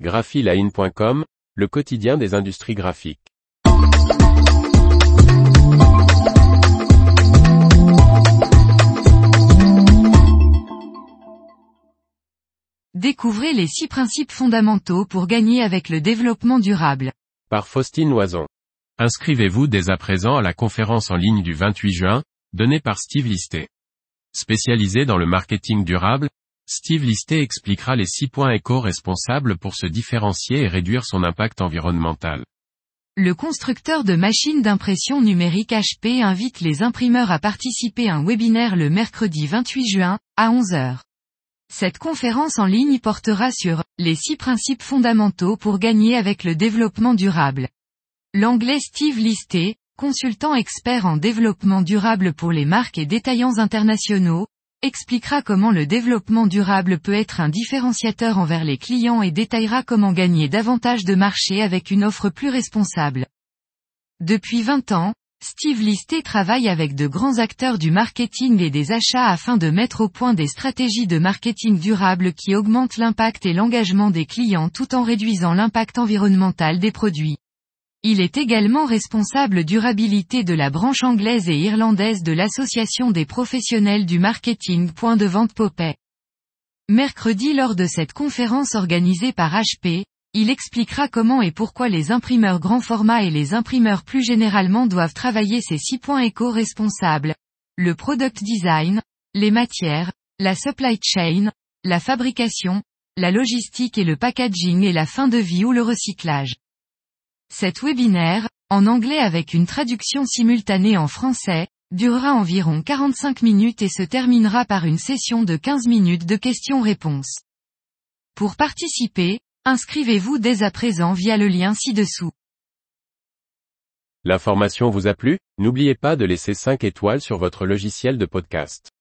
graphiline.com, le quotidien des industries graphiques. Découvrez les six principes fondamentaux pour gagner avec le développement durable. Par Faustine Loison. Inscrivez-vous dès à présent à la conférence en ligne du 28 juin, donnée par Steve Listé. Spécialisé dans le marketing durable, Steve Listé expliquera les six points éco-responsables pour se différencier et réduire son impact environnemental. Le constructeur de machines d'impression numérique HP invite les imprimeurs à participer à un webinaire le mercredi 28 juin, à 11h. Cette conférence en ligne portera sur les six principes fondamentaux pour gagner avec le développement durable. L'anglais Steve Listé, consultant expert en développement durable pour les marques et détaillants internationaux, expliquera comment le développement durable peut être un différenciateur envers les clients et détaillera comment gagner davantage de marché avec une offre plus responsable. Depuis 20 ans, Steve Listé travaille avec de grands acteurs du marketing et des achats afin de mettre au point des stratégies de marketing durable qui augmentent l'impact et l'engagement des clients tout en réduisant l'impact environnemental des produits. Il est également responsable durabilité de la branche anglaise et irlandaise de l'Association des professionnels du marketing. Point de vente Popet. Mercredi lors de cette conférence organisée par HP, il expliquera comment et pourquoi les imprimeurs grand format et les imprimeurs plus généralement doivent travailler ces six points éco-responsables. Le product design, les matières, la supply chain, la fabrication, la logistique et le packaging et la fin de vie ou le recyclage. Cet webinaire, en anglais avec une traduction simultanée en français, durera environ 45 minutes et se terminera par une session de 15 minutes de questions-réponses. Pour participer, Inscrivez-vous dès à présent via le lien ci-dessous. L'information vous a plu? N'oubliez pas de laisser 5 étoiles sur votre logiciel de podcast.